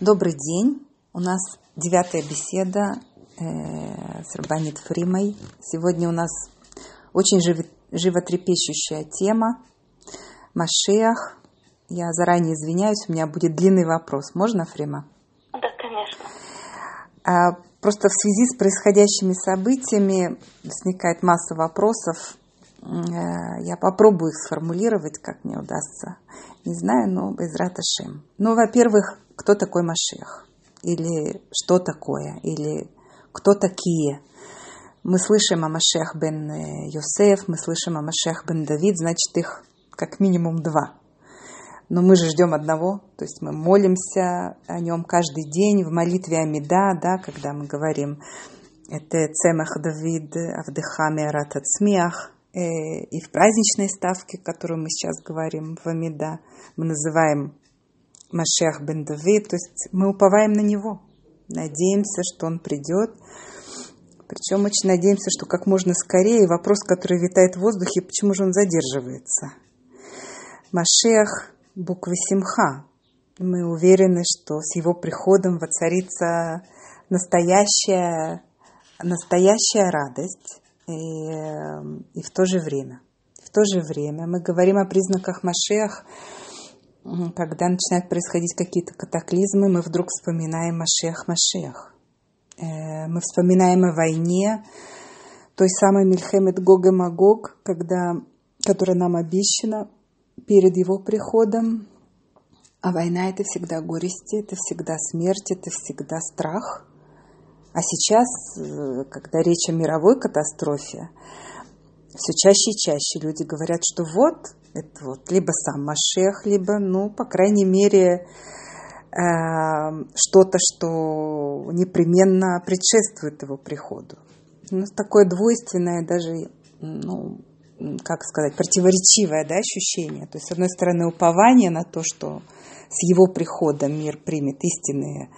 Добрый день. У нас девятая беседа э, с Рабанит Фримой. Сегодня у нас очень жив, животрепещущая тема Машех. Я заранее извиняюсь, у меня будет длинный вопрос. Можно, Фрима? Да, конечно. А, просто в связи с происходящими событиями возникает масса вопросов. Э, я попробую их сформулировать, как мне удастся. Не знаю, но без Раташем. Ну, во-первых, кто такой Машех, или что такое, или кто такие. Мы слышим о Машех бен э, Йосеф, мы слышим о Машех бен Давид, значит их как минимум два. Но мы же ждем одного, то есть мы молимся о нем каждый день в молитве Амида, да, когда мы говорим это Цемах Давид, Авдыхами Аратацмиах, э, и в праздничной ставке, которую мы сейчас говорим в Амида, мы называем Машех бен Давид, то есть мы уповаем на него, надеемся, что он придет. Причем очень надеемся, что как можно скорее. Вопрос, который витает в воздухе, почему же он задерживается? Машех – буквы Симха. Мы уверены, что с его приходом воцарится настоящая, настоящая радость. И, и в то же время, в то же время мы говорим о признаках Машех – когда начинают происходить какие-то катаклизмы, мы вдруг вспоминаем Машех Машех. Э, мы вспоминаем о войне, той самой Мильхемет Гог и Магог, когда, которая нам обещана перед его приходом. А война – это всегда горести, это всегда смерть, это всегда страх. А сейчас, э, когда речь о мировой катастрофе, все чаще и чаще люди говорят, что вот, это вот либо сам Машех, либо, ну, по крайней мере, э, что-то, что непременно предшествует его приходу. Ну, такое двойственное, даже, ну, как сказать, противоречивое да, ощущение. То есть, с одной стороны, упование на то, что с его приходом мир примет истинные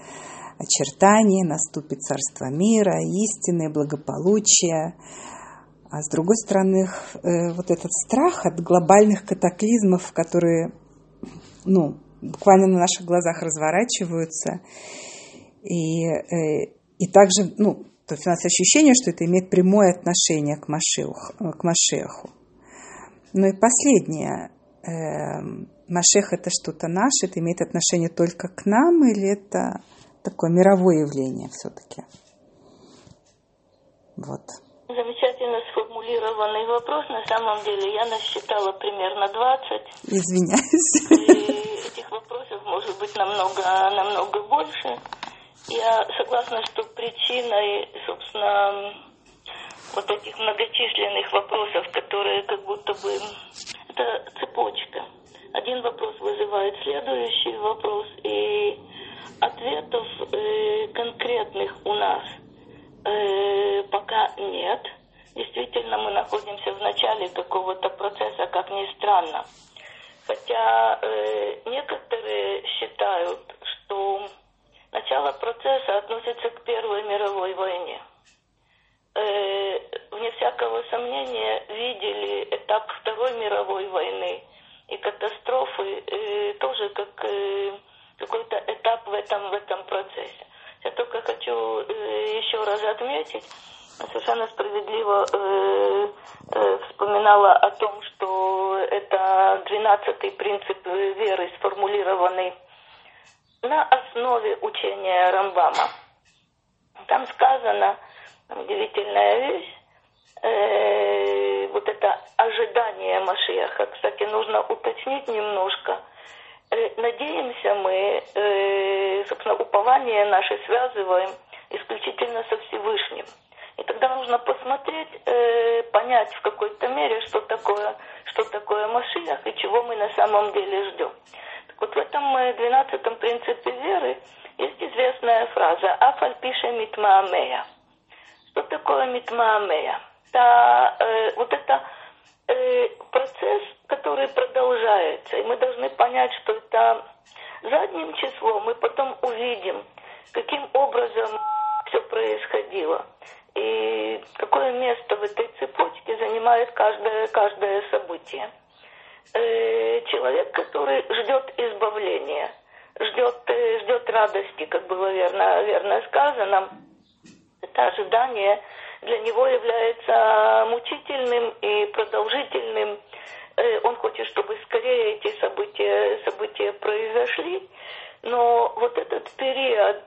очертания, наступит царство мира, истинное благополучие, а с другой стороны, э, вот этот страх от глобальных катаклизмов, которые ну, буквально на наших глазах разворачиваются. И, э, и также, ну, то есть у нас ощущение, что это имеет прямое отношение к, Машех, к Машеху. Ну и последнее. Э, Машех это что-то наше, это имеет отношение только к нам или это такое мировое явление все-таки? Вот замечательно сформулированный вопрос. На самом деле я насчитала примерно 20. Извиняюсь. И этих вопросов может быть намного, намного больше. Я согласна, что причиной, собственно, вот этих многочисленных вопросов, которые как будто бы... Это цепочка. Один вопрос вызывает следующий вопрос, и ответов э, конкретных у нас – Э, пока нет. Действительно, мы находимся в начале какого-то процесса, как ни странно. Хотя э, некоторые считают, что начало процесса относится к Первой мировой войне. Э, вне всякого сомнения видели этап Второй мировой войны и катастрофы э, тоже как э, какой-то этап в этом, в этом процессе. Я только хочу э, еще раз отметить, совершенно справедливо э, э, вспоминала о том, что это двенадцатый принцип веры, сформулированный на основе учения Рамбама. Там сказано, удивительная вещь, э, вот это ожидание Машеха. Кстати, нужно уточнить немножко – Э, надеемся мы, э, собственно, упование наше связываем исключительно со Всевышним. И тогда нужно посмотреть, э, понять в какой-то мере, что такое, что такое Машиах и чего мы на самом деле ждем. Так вот в этом двенадцатом принципе веры есть известная фраза «Афаль пише митмаамея». Что такое митмаамея? Это, э, вот это э, процесс, который продолжается. И мы должны понять, что это задним числом мы потом увидим, каким образом все происходило. И какое место в этой цепочке занимает каждое, каждое событие. Э, человек, который ждет избавления, ждет, э, ждет радости, как было верно, верно сказано, это ожидание для него является мучительным и продолжительным. Э, он хочет, чтобы скорее эти события, события произошли. Но вот этот период,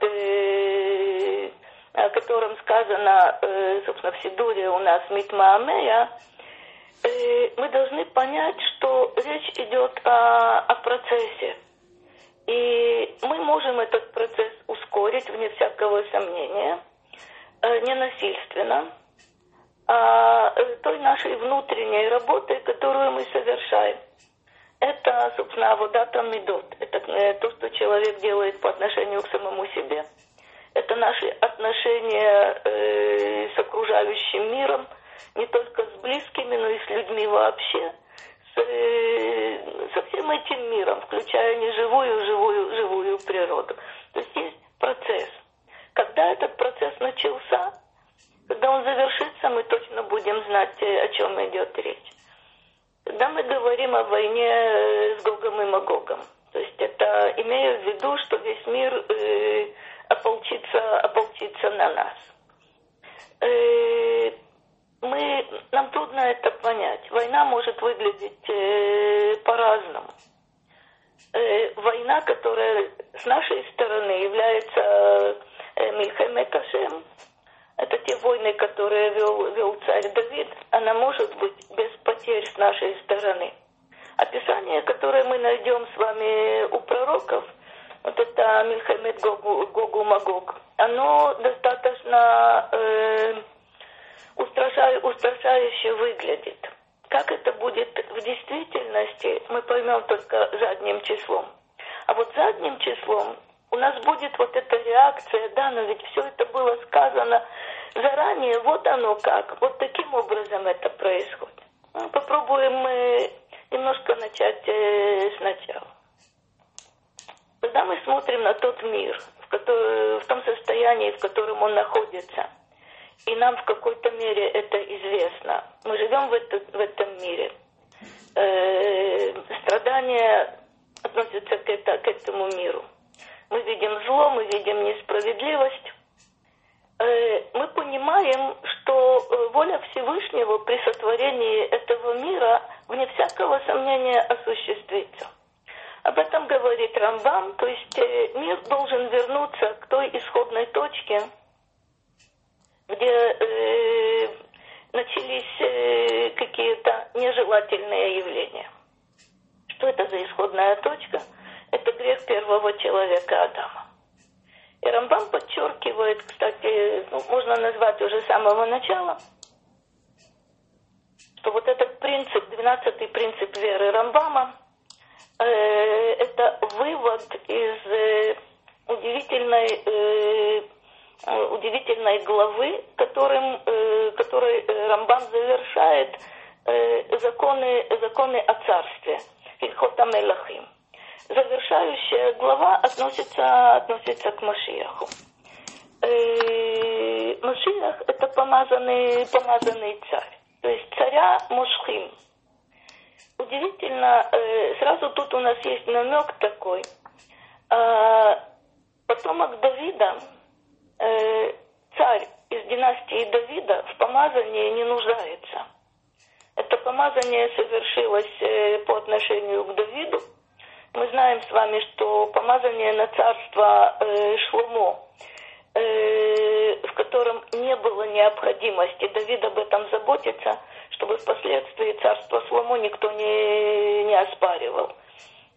о котором сказано, э, собственно, в Сидуре у нас Митмаамея, мы должны понять, что речь идет о, о процессе. И мы можем этот процесс ускорить, вне всякого сомнения, не насильственно, а той нашей внутренней работой, которую мы совершаем. Это, собственно, водата медот. Это э, то, что человек делает по отношению к самому себе. Это наши отношения э, с окружающим миром, не только с близкими, но и с людьми вообще, с, э, со всем этим миром, включая неживую, живую, живую природу. То есть есть процесс. Когда этот процесс начался, когда он завершится, мы точно будем знать, э, о чем идет речь. Когда мы говорим о войне э, с Гогом и Магогом, то есть это имея в виду, что весь мир э, ополчится, ополчится на нас. Э, мы, нам трудно это понять. Война может выглядеть э, по-разному. Э, война, которая с нашей стороны является э, Мильхеме Кашем, это те войны, которые вел, вел царь Давид, она может быть без потерь с нашей стороны. Описание, которое мы найдем с вами у пророков, это Гогу, Гогу Магог, оно достаточно э, устрашаю, устрашающе выглядит. Как это будет в действительности, мы поймем только задним числом. А вот задним числом у нас будет вот эта реакция, да, но ведь все это было сказано заранее, вот оно как, вот таким образом это происходит. Ну, попробуем мы немножко начать э, сначала. Когда мы смотрим на тот мир, в, который, в том состоянии, в котором он находится, и нам в какой-то мере это известно, мы живем в, это, в этом мире, э, страдания относятся к, это, к этому миру – мы видим зло, мы видим несправедливость, э, мы понимаем, что э, воля Всевышнего при сотворении этого мира, вне всякого сомнения, осуществится. Об этом говорит Рамбам, то есть э, мир должен вернуться к той исходной точке, где э, начались э, какие-то нежелательные явления. Что это за исходная точка? это грех первого человека Адама. И Рамбам подчеркивает, кстати, ну, можно назвать уже с самого начала, что вот этот принцип, двенадцатый принцип веры Рамбама, это вывод из э, удивительной, э, удивительной главы, которым, э, которой Рамбам завершает э, законы, законы о царстве, Ильхота Мелахим завершающая глава относится, относится к Машиаху. Э, Машиах – это помазанный, помазанный царь, то есть царя Мушхим. Удивительно, э, сразу тут у нас есть намек такой. Э, потомок Давида, э, царь из династии Давида в помазании не нуждается. Это помазание совершилось э, по отношению к Давиду – мы знаем с вами, что помазание на царство Шломо, в котором не было необходимости, Давид об этом заботится, чтобы впоследствии царство Шломо никто не, не оспаривал.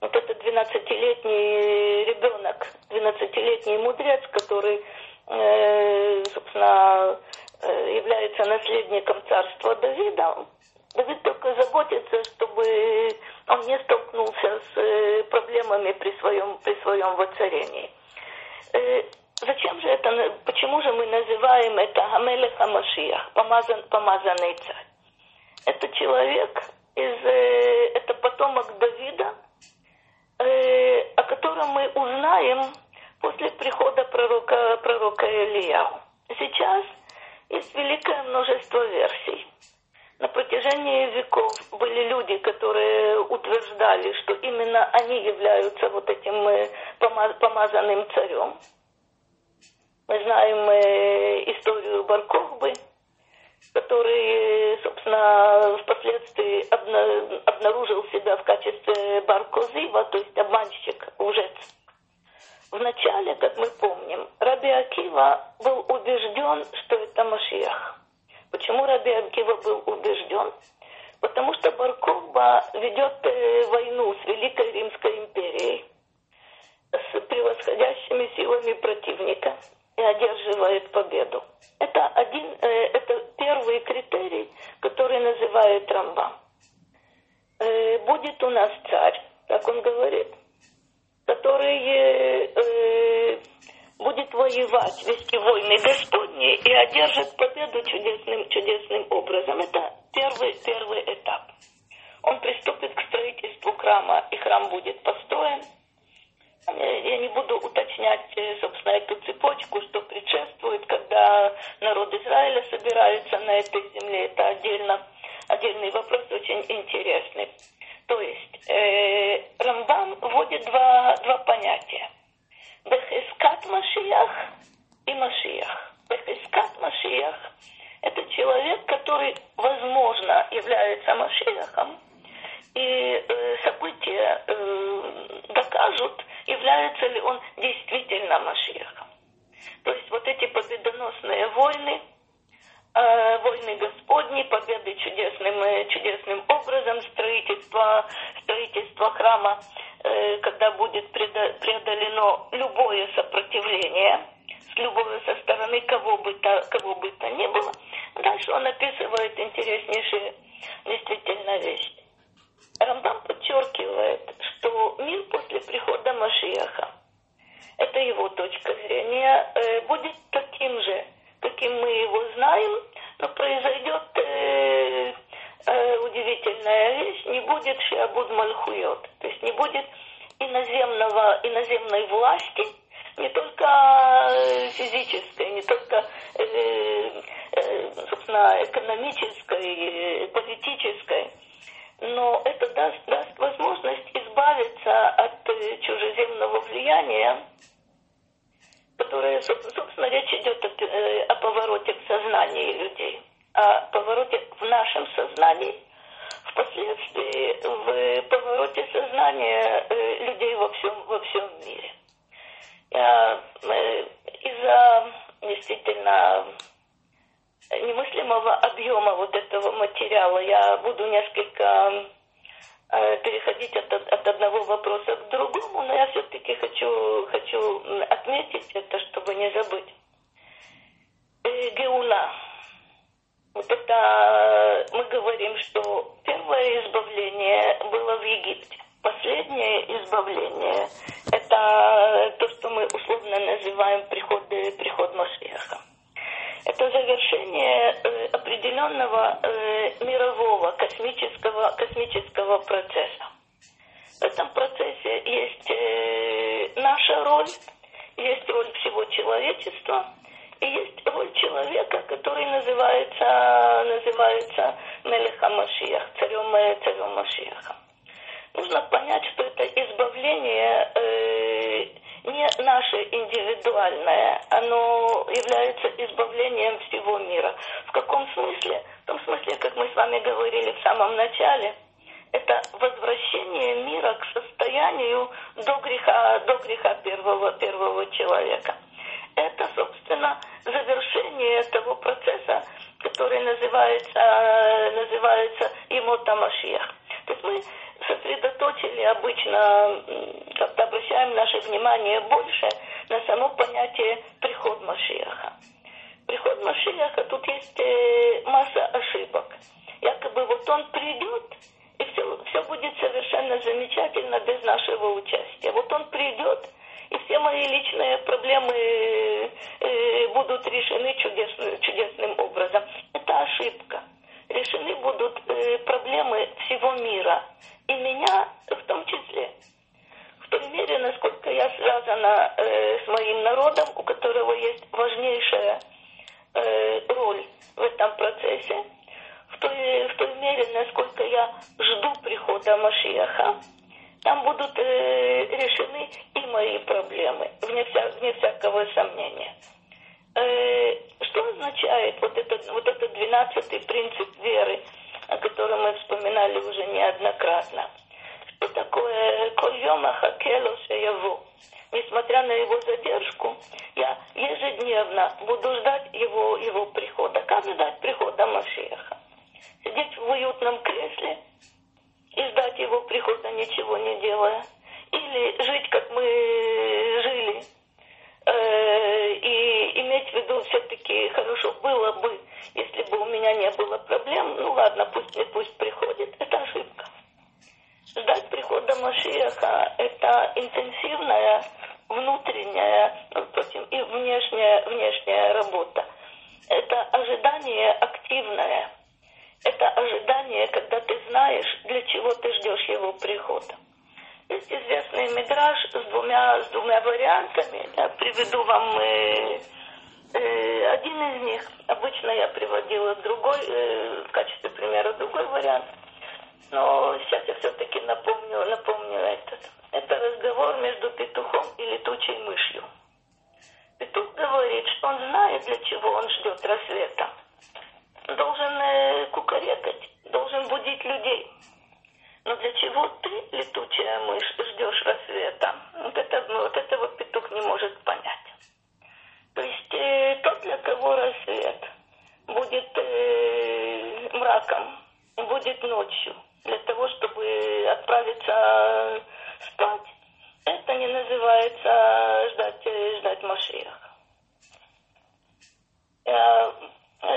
Вот этот 12-летний ребенок, 12-летний мудрец, который, э, собственно, э, является наследником царства Давида, Давид только заботится, чтобы он не столкнулся с э, проблемами при своем, при своем воцарении. Э, зачем же это, почему же мы называем это Хамелех Хамашиях, помазан, помазанный царь? Это человек, из, э, это потомок Давида, о котором мы узнаем после прихода пророка, пророка Ильяу. Сейчас есть великое множество версий. На протяжении веков были люди, которые утверждали, что именно они являются вот этим э, помазанным царем. Мы знаем э, историю Баркохбы, который, собственно, впоследствии обнаружил себя в качестве Баркозива, то есть обманщик, лжец. Вначале, как мы помним, Раби Акива был убежден, что это Машиах. Почему Раби Акива был убежден? Потому что Баркоба ведет э, войну с Великой Римской империей, с превосходящими силами противника и одерживает победу. Рамбам. Э, будет у нас царь, так он говорит, который будет воевать, вести войны Господни и одержит победу чудесным, чудесным образом. Это первый, первый этап. Он приступит к строительству храма, и храм будет построен. Я не буду уточнять, э, собственно, эту цепочку, что предшествует, когда народ Израиля собирается на этой земле. Это отдельно, отдельный вопрос, очень интересный. То есть э, Рамбам вводит два, два понятия – Бехискат Машиях и Машиях. Бехискат Машиях – это человек, который, возможно, является Машиахом, и э, события э, докажут, является ли он действительно Машиахом. То есть вот эти победоносные войны, войны Господни, победы чудесным, э, чудесным образом, строительство, строительство храма Э, когда будет преодолено любое сопротивление с любой со стороны кого бы то, кого бы то ни было. Дальше он описывает интереснейшие действительно вещи. Рамбам подчеркивает, что мир после прихода Машиаха, это его точка зрения, э, будет таким же, каким мы его знаем, но произойдет э, э, удивительная вещь, не будет Шиабуд Мальхуйот, то есть не будет иноземного, иноземной власти, не только э, физической, не только, э, э, собственно, экономической, политической, но это даст, даст возможность избавиться от чужеземного влияния, которое, собственно, речь идет о, о повороте в сознании людей о повороте в нашем сознании, впоследствии в повороте сознания э, людей во всем, во всем мире. Э, из-за действительно немыслимого объема вот этого материала я буду несколько э, переходить от, от одного вопроса к другому, но я все-таки хочу, хочу отметить это, чтобы не забыть. Геула вот это э, мы говорим, что первое избавление было в Египте. Последнее избавление – это то, что мы условно называем приход, приход Машеха. Это завершение э, определенного э, мирового космического, космического процесса. В этом процессе есть наша роль, есть роль всего человечества – и есть роль человека, который называется, называется Мелеха Машиях, царем, царем Машиаха. Нужно понять, что это избавление э, не наше индивидуальное, оно является избавлением всего мира. В каком смысле? В том смысле, как мы с вами говорили в самом начале, это возвращение мира к состоянию до греха, до греха первого, первого человека это, собственно, завершение того процесса, который называется, называется Имота. То есть мы сосредоточили обычно, когда обращаем наше внимание больше на само понятие приход Машиаха. Приход Машиаха, тут есть э, масса ошибок. Якобы вот он придет, и все, все будет совершенно замечательно без нашего участия. Вот он придет, и все мои личные проблемы э, будут решены чудесным, чудесным образом. Это ошибка. Решены будут э, проблемы всего мира и меня в том числе. В той мере, насколько я связана э, с моим народом, у которого есть важнейшая э, роль в этом процессе, в той, в той мере, насколько я жду прихода Машиаха, там будут э, решены и мои проблемы, вне, вся, вне всякого сомнения. Э, что означает вот этот, вот этот 12 принцип веры – о котором мы вспоминали уже неоднократно? Что такое «Кольема хакело шеяву»? Несмотря на его задержку, я ежедневно буду ждать его, его прихода. Как ждать прихода Машеха? Сидеть в уютном кресле и ждать его прихода, ничего не делая. Или жить, как мы жили, э, иметь в виду все-таки хорошо было бы, если бы у меня не было проблем. Ну ладно, пусть не пусть приходит, это ошибка. Ждать прихода Машиаха – это интенсивная внутренняя, впрочем, и внешняя, внешняя работа. Это ожидание активное. Это ожидание, когда ты знаешь, для чего ты ждешь его прихода. Есть известный мидраж с двумя, с двумя вариантами. Я приведу вам э, один из них. Обычно я приводила другой, э, в качестве примера другой вариант. Но сейчас я все-таки напомню, напомню этот. Это разговор между петухом и летучей мышью. Петух говорит, что он знает, для чего он ждет рассвета. Должен э, кукарекать, должен будить людей. Но для чего ты, летучая мышь, ждешь рассвета? Вот это, вот этого петух не может понять. То есть э, тот, для кого рассвет будет э, мраком, будет ночью, для того, чтобы отправиться спать, это не называется ждать, э, ждать Машиях. Я,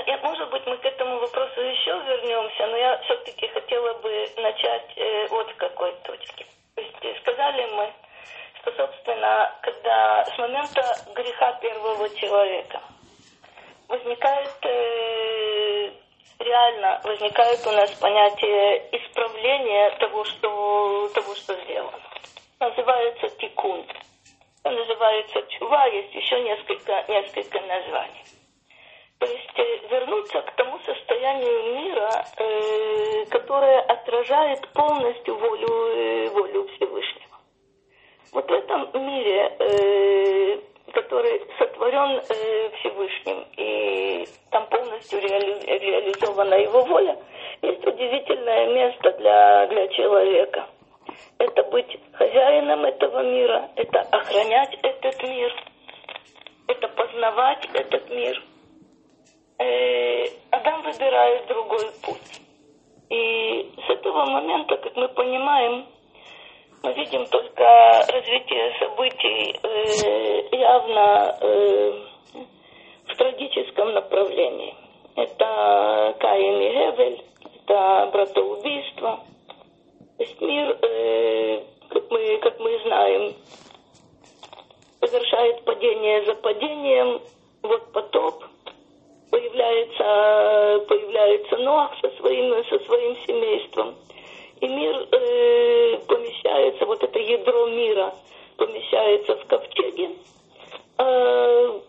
я, может быть, мы к этому вопросу еще вернемся, но я все-таки хотела бы начать э, вот с какой точки. То есть э, сказали мы, собственно, когда с момента греха первого человека возникает э, реально возникает у нас понятие исправления того, что, того, что сделано. Называется тикун. Называется чува, есть еще несколько, несколько названий. То есть э, вернуться к тому состоянию мира, э, которое отражает полностью волю, э, волю. Вот в этом мире э, который сотворен э, Всевышним, и там полностью реали, реализована его воля, есть удивительное место для, для человека. Это быть хозяином этого мира, это охранять этот мир, это познавать этот мир. Э, Адам выбирает другой путь. И с этого момента, как мы понимаем, мы видим только развитие событий э, явно э, в трагическом направлении. Это Каин и Гевель, это братоубийство. То есть мир, э, как, мы, как мы знаем, совершает падение за падением. Вот потоп, появляется, появляется Ноах со своим, со своим семейством – и мир э, помещается, вот это ядро мира помещается в ковчеге. Э,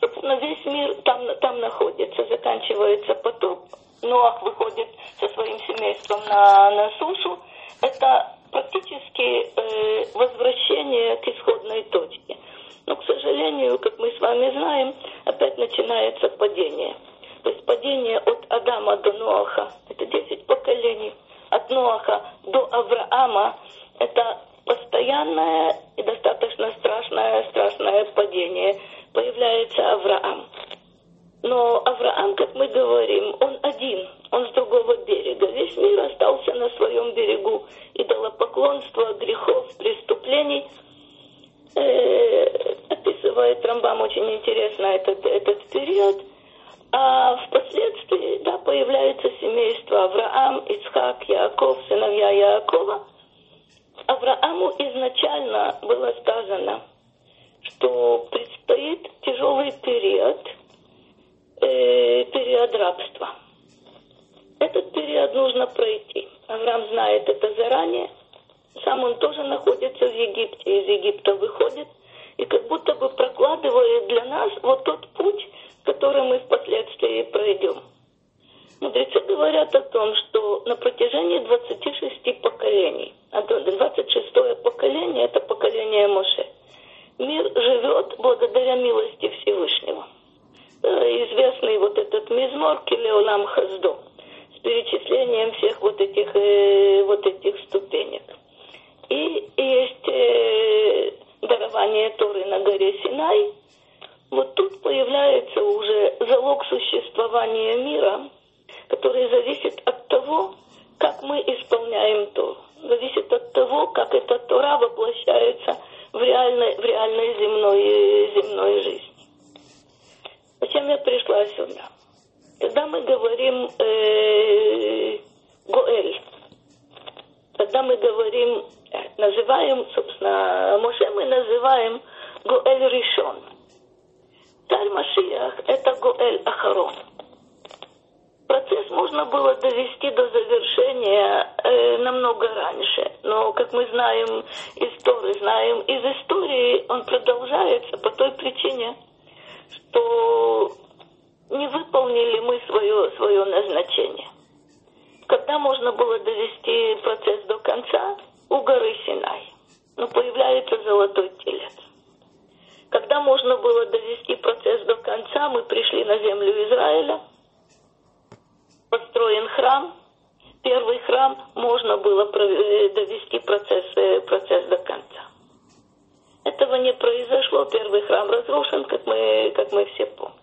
собственно, весь мир там, там находится, заканчивается потоп. Ноах выходит со своим семейством на, на сушу. Это практически э, возвращение к исходной точке. Но, к сожалению, как мы с вами знаем, опять начинается падение. То есть падение от Адама до Ноаха. Это 10 поколений от Ноаха до Авраама, это постоянное и достаточно страшное, страшное падение. Появляется Авраам. Но Авраам, как мы говорим, он один, он с другого берега. Весь мир остался на своем берегу. Идолопоклонство, грехов, преступлений. Э, описывает Рамбам очень интересно этот, этот период. А впоследствии, да, появляется семейство Авраам, Ицхак, Яаков, сыновья Яакова. Аврааму изначально было сказано, что предстоит тяжелый период, э, период рабства. Этот период нужно пройти. Авраам знает это заранее. Сам он тоже находится в Египте, из Египта выходит. И как будто бы прокладывает для нас вот тот путь, который мы впоследствии пройдем. Мудрецы говорят о том, что на протяжении 26 поколений, а 26 поколение – это поколение Моше, мир живет благодаря милости Всевышнего. Э, известный вот этот мизмор Килеолам Хаздо с перечислением всех вот этих, э, вот этих ступенек. И есть э, дарование Туры на горе Синай, залог существования мира, который зависит от того, как мы исполняем Тору. Зависит от того, как эта Тора воплощается в реальной, в реальной земной, земной жизни. Зачем я пришла сюда? Когда мы говорим э, Гоэль, когда мы говорим, называем, собственно, Моше мы называем Гоэль Ришон. Царь Машиях – это Гоэль Ахарон. Процесс можно было довести до завершения э, намного раньше, но, как мы знаем из Торы, знаем из истории, он продолжается по той причине, что не выполнили мы свое, свое назначение. Когда можно было довести процесс до конца? У горы Синай. Но появляется золотой телец. Когда можно было довести процесс до конца, мы пришли на землю Израиля, построен храм, первый храм, можно было э, довести процесс, э, процесс до конца. Этого не произошло, первый храм разрушен, как мы, как мы все помним.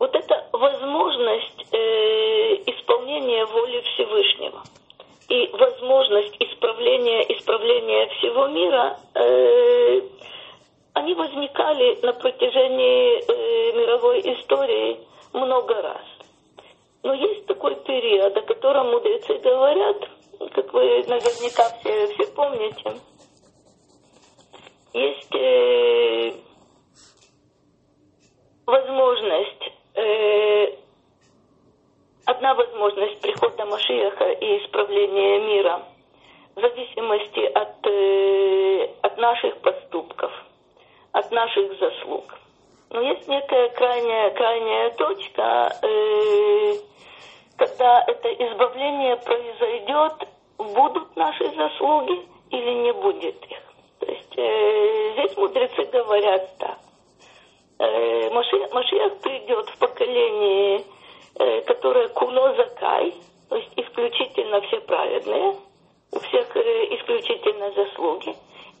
Вот эта возможность э, исполнения воли Всевышнего и возможность исправления, исправления всего мира, э, они возникали на протяжении э, мировой истории много раз. Но есть такой период, о котором мудрецы говорят, как вы наверняка все, все помните, есть э, возможность, э, одна возможность прихода Машиаха и исправления мира в зависимости от, э, от наших поступков, от наших заслуг. Но есть некая крайняя, крайняя точка, э, когда это избавление произойдет, будут наши заслуги или не будет их. То есть э, здесь мудрецы говорят так. Э, Машиах, придет в поколении, э, которое куло закай, то есть исключительно все праведные, у всех э, исключительно заслуги,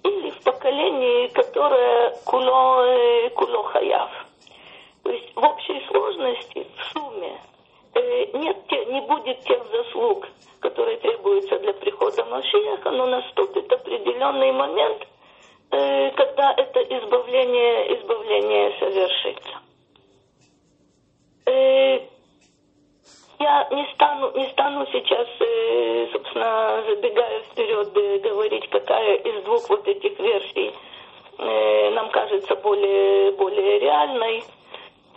или в поколении, которое куло, э, куло хаяв. То есть в общей сложности, в сумме, нет, не будет тех заслуг, которые требуются для прихода Машиаха, но наступит определенный момент, когда это избавление, избавление совершится. Э, я не стану, не стану сейчас, э, собственно, забегая вперед, говорить, какая из двух вот этих версий нам кажется более, более реальной.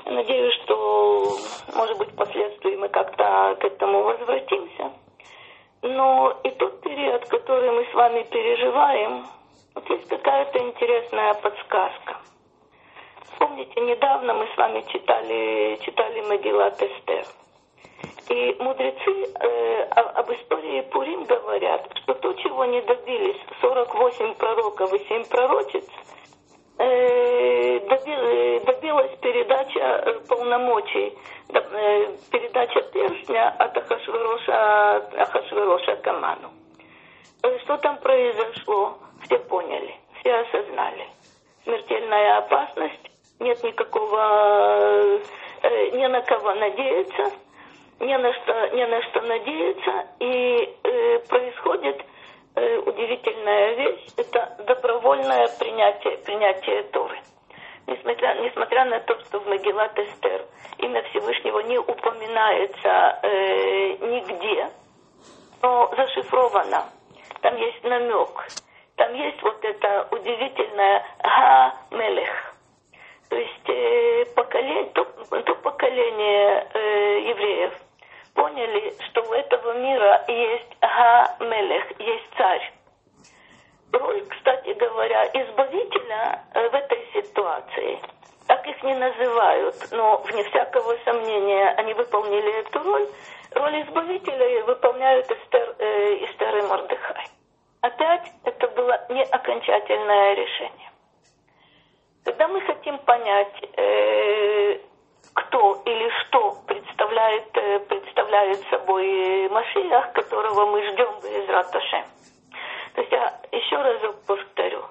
Надеюсь, что, может быть, впоследствии мы как-то к этому возвратимся. Но и тот период, который мы с вами переживаем, вот есть какая-то интересная подсказка. Помните, недавно мы с вами читали, читали Магилат Эстер. И мудрецы э, об истории Пурим говорят, что то, чего не добились 48 пророков и 7 пророчиц, э, добилась передача э, полномочий, э, передача перстня от Ахашвероша, Ахашвероша Каману. Э, что там произошло? Все поняли, все осознали. Смертельная опасность, нет никакого, э, ни на кого надеяться, ни на что, ни на что надеяться, и э, происходит э, удивительная вещь, это добровольное принятие, принятие Торы. Несмотря, несмотря на то, что в Магеллат Эстер имя Всевышнего не упоминается э, нигде, но зашифровано, там есть намек, там есть вот это удивительное Га-Мелех. То есть э, поколение, то, то поколение э, евреев поняли, что у этого мира есть Га-Мелех, есть царь. Роль, кстати говоря, избавителя э, в этой ситуации, так их не называют, но вне всякого сомнения они выполнили эту роль, роль избавителя выполняют Эстер, э, Эстер и Мордыхай. Опять это было не окончательное решение. когда мы хотим понять, э, представляет собой Машиах, которого мы ждем из Раташем. То есть я еще разок повторю.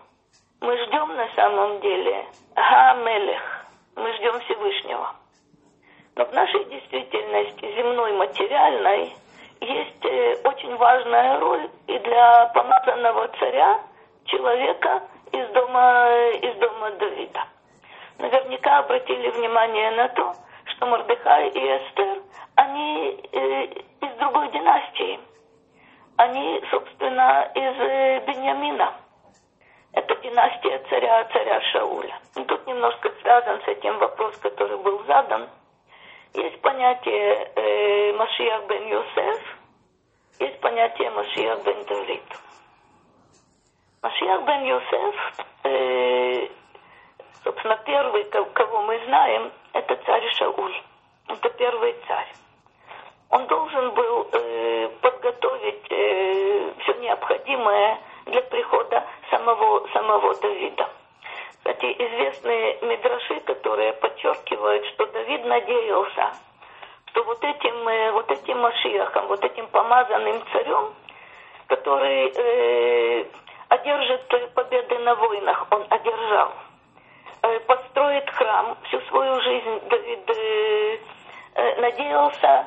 Мы ждем на самом деле Га-Мелех. Мы ждем Всевышнего. Но в нашей действительности земной, материальной, есть э, очень важная роль и для помазанного царя, человека из дома, из дома Давида. Наверняка обратили внимание на то, что Мордыхай и Эстер, они э, из другой династии. Они, собственно, из э, Беньямина. Это династия царя, царя Шауля. И тут немножко связан с этим вопрос, который был задан – есть понятие э, Машиах бен Йосеф, есть понятие Машиах бен Давид. Машиах бен Йосеф, э, собственно, первый, кого мы знаем, это царь Шауль. Это первый царь. Он должен был э, подготовить э, все необходимое для прихода самого, самого Давида. Кстати, известные мидраши, которые подчеркивают, что Давид надеялся, что вот этим, э, вот этим Машиахом, вот этим помазанным царем, который э, одержит победы на войнах, он одержал, построит храм, всю свою жизнь Давид э, э, надеялся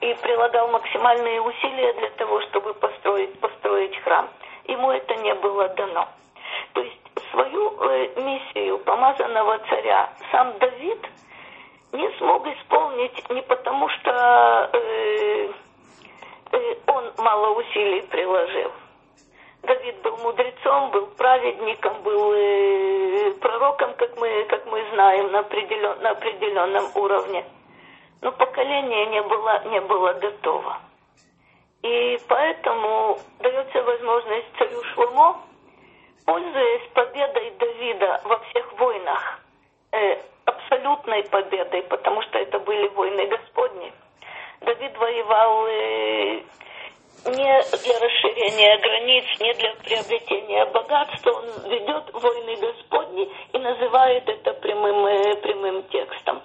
и прилагал максимальные усилия для того, чтобы построить, построить храм. Ему это не было дано. То есть свою э, миссию помазанного царя сам Давид не смог исполнить не потому, что э, э, он мало усилий приложил. Давид был мудрецом, был праведником, был э, пророком, как мы, как мы знаем, на, определен, на определенном уровне. Но поколение не было, не было готово. И поэтому дается возможность царю Шломо пользуясь победой Давида во всех войнах, э, абсолютной победой, потому что это были войны Господни, Давид воевал э, не для расширения границ, не для приобретения богатства. Он ведет войны Господни и называет это прямым, э, прямым текстом.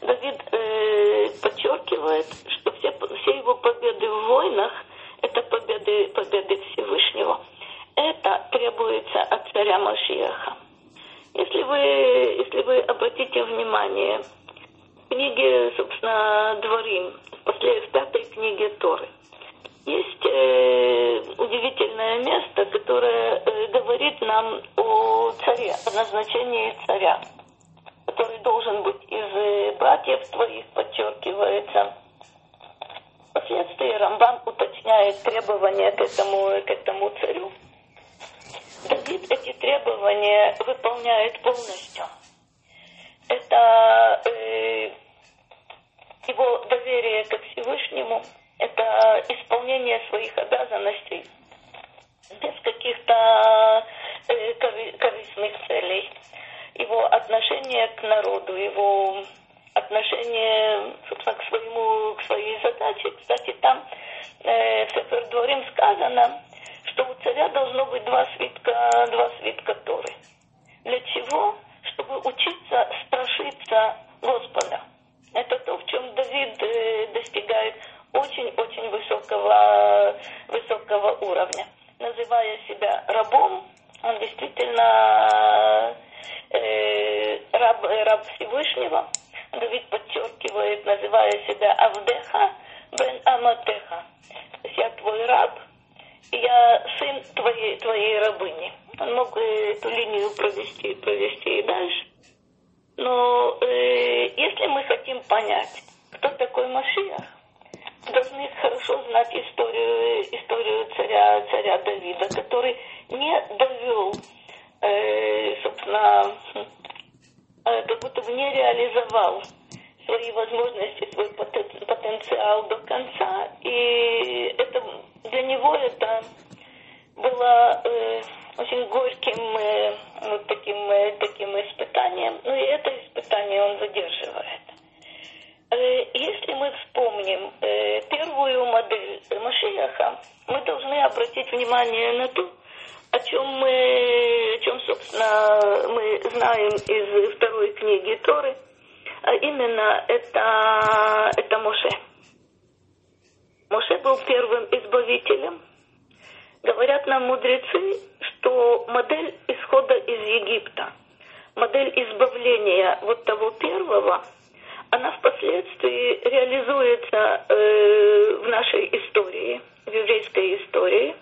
Давид э, подчеркивает, что все, все его победы в войнах – это победы, победы Всевышнего это требуется от царя Машиаха. Если вы, если вы обратите внимание, в книге, собственно, Дворим, в пятой книге Торы, есть э, удивительное место, которое э, говорит нам о царе, о назначении царя, который должен быть из э, братьев твоих, подчеркивается. Впоследствии Рамбам уточняет требования к этому, к этому царю. Давид эти требования выполняет полностью. Это э, его доверие ко Всевышнему, это исполнение своих обязанностей без каких-то э, корыстных целей. Его отношение к народу, его отношение, собственно, к, своему, к своей задаче. Кстати, там э, в Сефер Дворим сказано, что у царя должно быть два свитка, два свитка Торы. Для чего? Чтобы учиться страшиться Господа. Это то, в чем Давид э, достигает очень-очень высокого, высокого уровня. Называя себя рабом, он действительно э, раб, раб Всевышнего. Давид подчеркивает, называя себя Авдеха бен Аматеха. То есть я твой раб, я сын твоей, твоей рабыни. Он мог эту линию провести, провести и дальше. Но э, если мы хотим понять, кто такой Машиах, должны хорошо знать историю, историю царя, царя Давида, который не довел, э, собственно, э, как будто бы не реализовал свои возможности, свой потенциал до конца. И это для него это было э, очень горьким э, вот таким, э, таким испытанием. Ну и это испытание он выдерживает. Э, если мы вспомним э, первую модель Машияха, мы должны обратить внимание на то, о чем мы, о чем, собственно, мы знаем из второй книги Торы, а именно это, это Моше. Моше был первым избавителем. Говорят нам мудрецы, что модель исхода из Египта, модель избавления вот того первого, она впоследствии реализуется э, в нашей истории, в еврейской истории.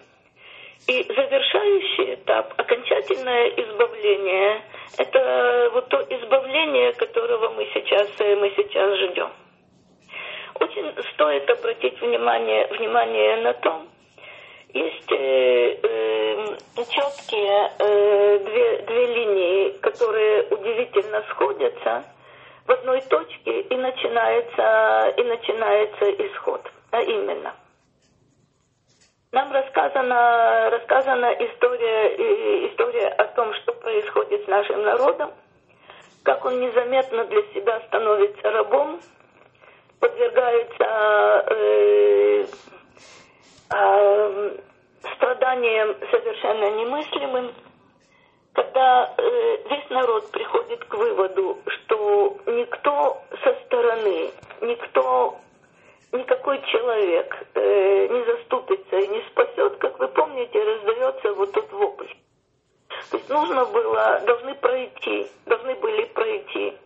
И завершающий этап, окончательное избавление, это вот то избавление, которого мы сейчас, э, мы сейчас ждем. Очень стоит обратить внимание, внимание на то, есть э, э, четкие э, две, две линии, которые удивительно сходятся одной точке и начинается, и начинается исход. А именно, нам рассказана, рассказана история, история о том, что происходит с нашим народом, как он незаметно для себя становится рабом, подвергается э, э, страданиям совершенно немыслимым, когда э, весь народ приходит к выводу, что никто со стороны, никто, никакой человек э, не заступится и не спасет, как вы помните, раздается вот тот вопль. То есть нужно было, должны пройти, должны были пройти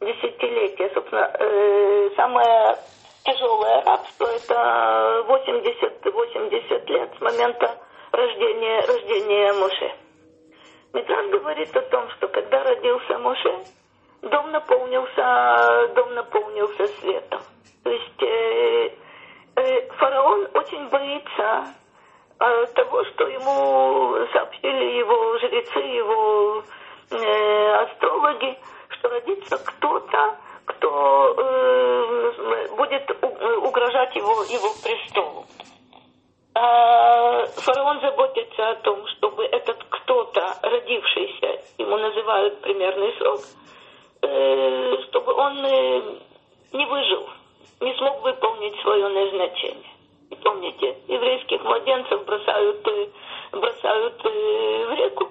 десятилетия. Собственно, э, самое тяжелое рабство это 80, 80 лет с момента рождения, рождения Моше. Митраж говорит о том, что когда родился Моше, дом наполнился, дом наполнился светом. То есть э, э, фараон очень боится э, того, что ему сообщили его жрецы, его э, астрологи, что родится кто-то, кто э, будет угрожать его, его престолу. А фараон заботится о том, чтобы этот кто-то, родившийся, ему называют примерный срок, э, чтобы он э, не выжил, не смог выполнить свое назначение. И помните, еврейских младенцев бросают, э, бросают в реку,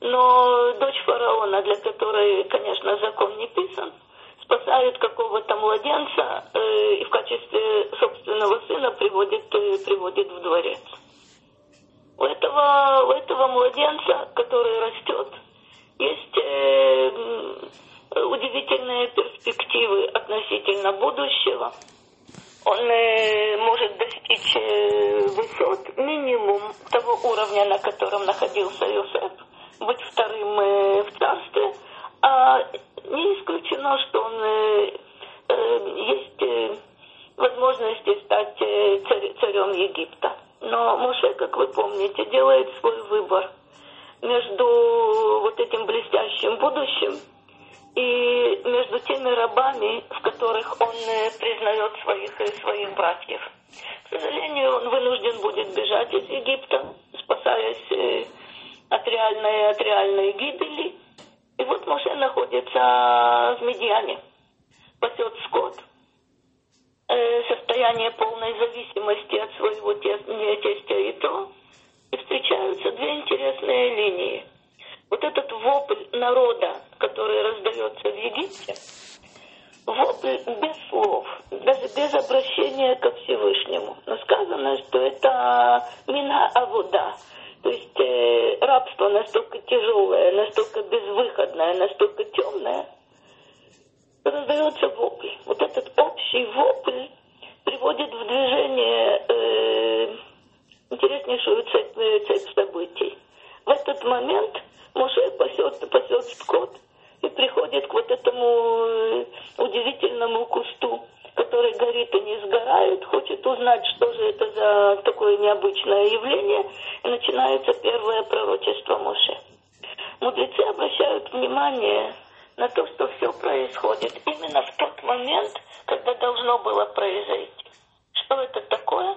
но дочь фараона, для которой, конечно, закон не писан, спасает какого-то младенца э, и в качестве собственного сына приводит, э, приводит в дворец. У этого, у этого младенца, который растет, есть э, удивительные перспективы относительно будущего. Он э, может достичь э, высот минимум того уровня, на котором находился Иосиф, быть вторым э, в царстве, а не исключено, что царем Египта. Но Моше, как вы помните, делает свой выбор между вот этим блестящим будущим и между теми рабами, в которых он э, признает своих, своих братьев. К сожалению, он вынужден будет бежать из Египта, спасаясь э, от реальной, от реальной гибели. И вот Моше находится в Медиане, пасет скот, э, состояние полной зависимости от своего тестя и то, и встречаются две интересные линии. Вот этот вопль народа, который раздается в Египте, вопль без слов, даже без обращения ко Всевышнему. Но сказано, что это мина авуда, то есть э, рабство настолько тяжелое, настолько безвыходное, настолько темное, раздается вопль. Вот этот общий вопль приводит в движение э, интереснейшую цепь, э, цепь событий. В этот момент Моше пасет, пасет скот и приходит к вот этому э, удивительному кусту который горит и не сгорает, хочет узнать, что же это за такое необычное явление, и начинается первое пророчество Моше. Мудрецы обращают внимание на то, что все происходит именно в тот момент, когда должно было произойти. Что это такое?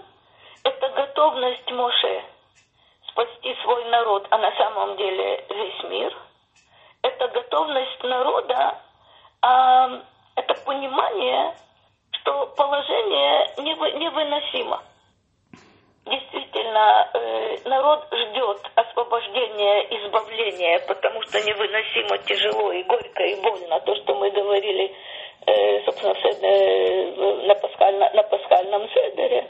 Это готовность Моше спасти свой народ, а на самом деле весь мир. Это готовность народа, а это понимание, что положение невыносимо. Действительно, э, народ ждет освобождение, избавление, потому что невыносимо тяжело и горько и больно. То, что мы говорили, э, собственно, на, пасхально, на пасхальном седере.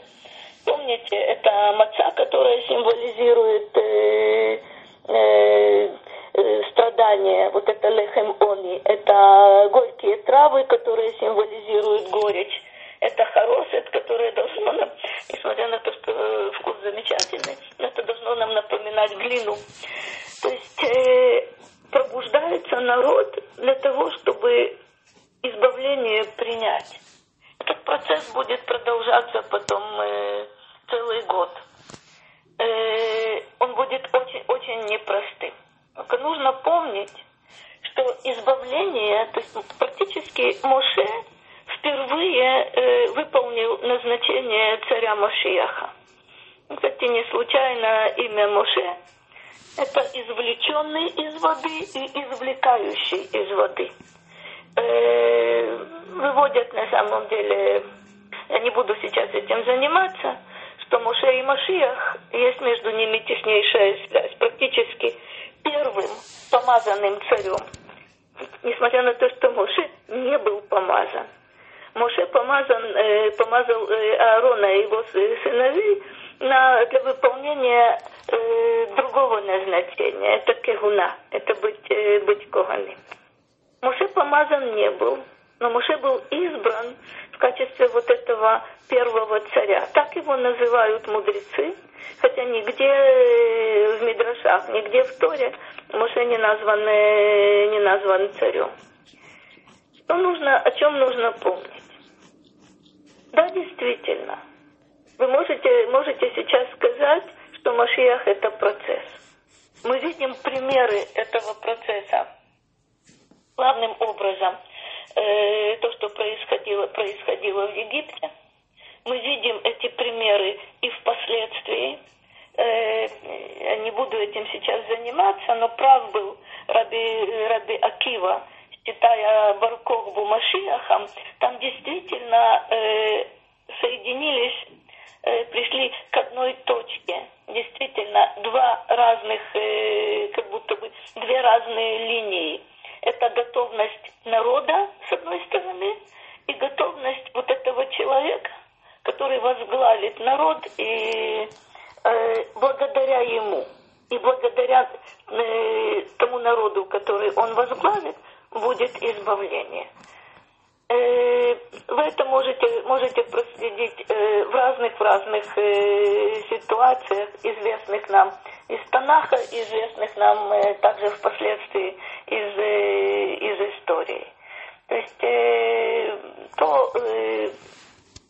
Помните, это маца, которая символизирует э, э, э, страдания, вот это лехем они, это горькие травы, которые символизируют горечь это хоросет, которое должно нам, несмотря на то, что э, вкус замечательный, это должно нам напоминать глину. То есть э, пробуждается народ для того, чтобы избавление принять. Этот процесс будет продолжаться потом э, целый год. Э, он будет очень, очень непростым. Только нужно помнить, что избавление, то есть практически Моше впервые э, выполнил назначение царя Мошиаха. Кстати, не случайно имя Моше – это извлеченный из воды и извлекающий из воды. Э, выводят на самом деле, я не буду сейчас этим заниматься, что Моше и Машиах, есть между ними теснейшая связь. Практически первым помазанным царем, несмотря на то, что Моше не был помазан. Моше помазан, э, помазал э, Аарона и его сыновей на, для выполнения э, другого назначения. Это кегуна, это быть, э, быть коганым. Моше помазан не был, но Моше был избран в качестве вот этого первого царя. Так его называют мудрецы, хотя нигде э, в Мидрашах, нигде в Торе Моше не назван, э, не назван царем. Что нужно, о чем нужно помнить? Да, действительно. Вы можете, можете сейчас сказать, что Машиях – это процесс. Мы видим примеры этого процесса. Главным образом, э, то, что происходило, происходило в Египте. Мы видим эти примеры и впоследствии. Э, я не буду этим сейчас заниматься, но прав был Раби, Раби Акива – читая Барковбу Машиахам, там действительно э, соединились, э, пришли к одной точке. Действительно, два разных, э, как будто бы две разные линии. Это готовность народа, с одной стороны, и готовность вот этого человека, который возглавит народ, и э, благодаря ему, и благодаря э, тому народу, который он возглавит, будет избавление. Э, вы это можете, можете проследить э, в разных в разных э, ситуациях, известных нам из Танаха, известных нам также впоследствии из, из истории. То есть то,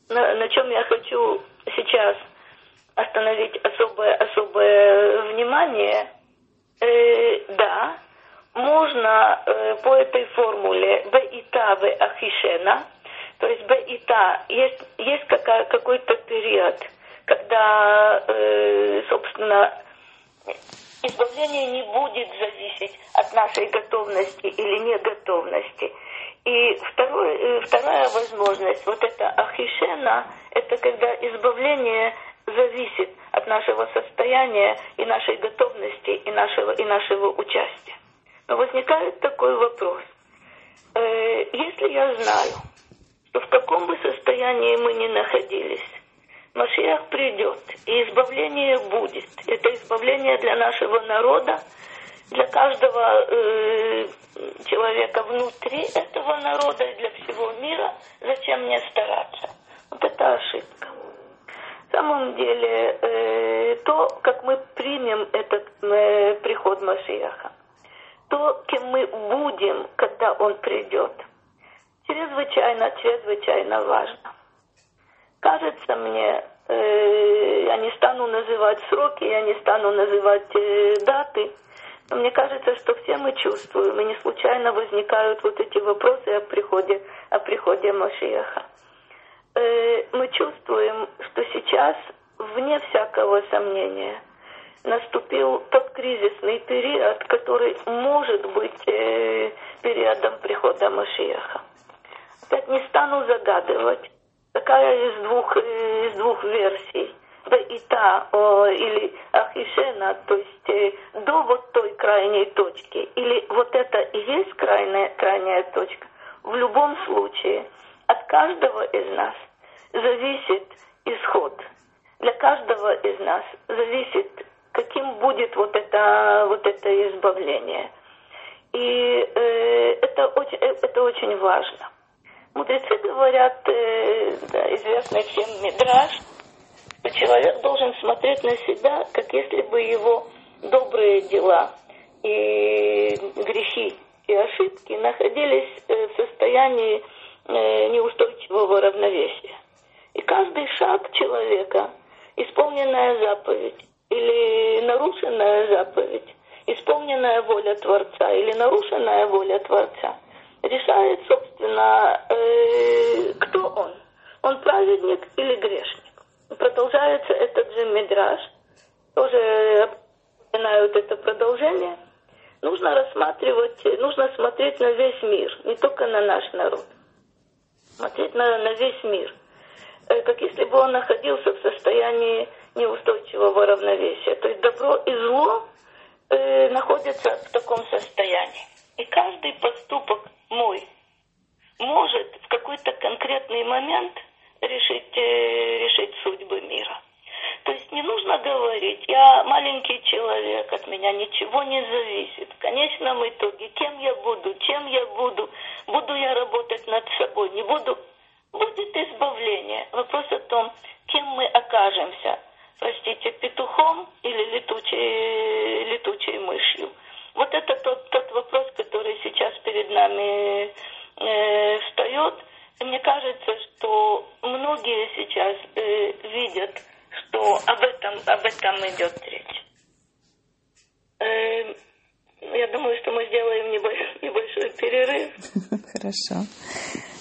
на, на чем я хочу сейчас остановить особое, особое внимание, да, можно э, по этой формуле Б и Та В Ахишена, то есть Б и Та, есть, есть какая, какой-то период, когда, э, собственно, избавление не будет зависеть от нашей готовности или неготовности. И второй, э, вторая возможность, вот это ахишена, это когда избавление зависит от нашего состояния и нашей готовности и нашего, и нашего участия. Но возникает такой вопрос. Э, если я знаю, что в каком бы состоянии мы ни находились, Машиах придет, и избавление будет. Это избавление для нашего народа, для каждого э, человека внутри этого народа и для всего мира. Зачем мне стараться? Вот это ошибка. В самом деле, э, то, как мы примем этот э, приход Машиаха, то, кем мы будем, когда Он придет, чрезвычайно, чрезвычайно важно. Кажется мне, э, я не стану называть сроки, я не стану называть э, даты, но мне кажется, что все мы чувствуем, и не случайно возникают вот эти вопросы о приходе, о приходе Машиаха. Э, мы чувствуем, что сейчас, вне всякого сомнения, наступил тот кризисный период, который может быть э, периодом прихода Машиаха. Опять не стану загадывать. Такая из двух, э, из двух версий. Б Ахита о, или Ахишена, то есть э, до вот той крайней точки, или вот это и есть крайняя, крайняя точка, в любом случае от каждого из нас зависит исход. Для каждого из нас зависит, каким будет вот это, вот это избавление. И э, это, очень, э, это очень важно. Мудрецы говорят, э, да, известный всем Мидраш, что человек должен смотреть на себя, как если бы его добрые дела и грехи и ошибки находились э, в состоянии э, неустойчивого равновесия. И каждый шаг человека, исполненная заповедь или нарушенная заповедь, исполненная воля Творца или нарушенная воля Творца, решает, собственно, э, кто он. Он праведник или грешник. Продолжается этот же мидраж, тоже упоминают это продолжение. Нужно рассматривать, нужно смотреть на весь мир, не только на наш народ. Смотреть на, на весь мир. Э, как если бы он находился в состоянии неустойчивого равновесия. То есть добро и зло э, находятся в таком состоянии. И каждый поступок мой может в какой-то конкретный момент решить, э, решить судьбы мира. То есть не нужно говорить, я маленький человек, от меня ничего не зависит. В конечном итоге, кем я буду, чем я буду, буду я работать над собой, не буду, будет избавление. Вопрос о том, кем мы окажемся, простите, петухом или летучей, летучей мышью. Вот это тот, тот вопрос, который сейчас перед нами э, встает. Мне кажется, что многие сейчас э, видят, что об этом, об этом идет речь. Э, я думаю, что мы сделаем небольшой, перерыв. Хорошо.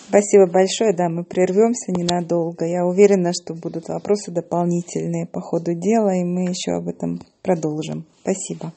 Спасибо большое. Да, мы прервемся ненадолго. Я уверена, что будут вопросы дополнительные по ходу дела, и мы еще об этом продолжим. Спасибо.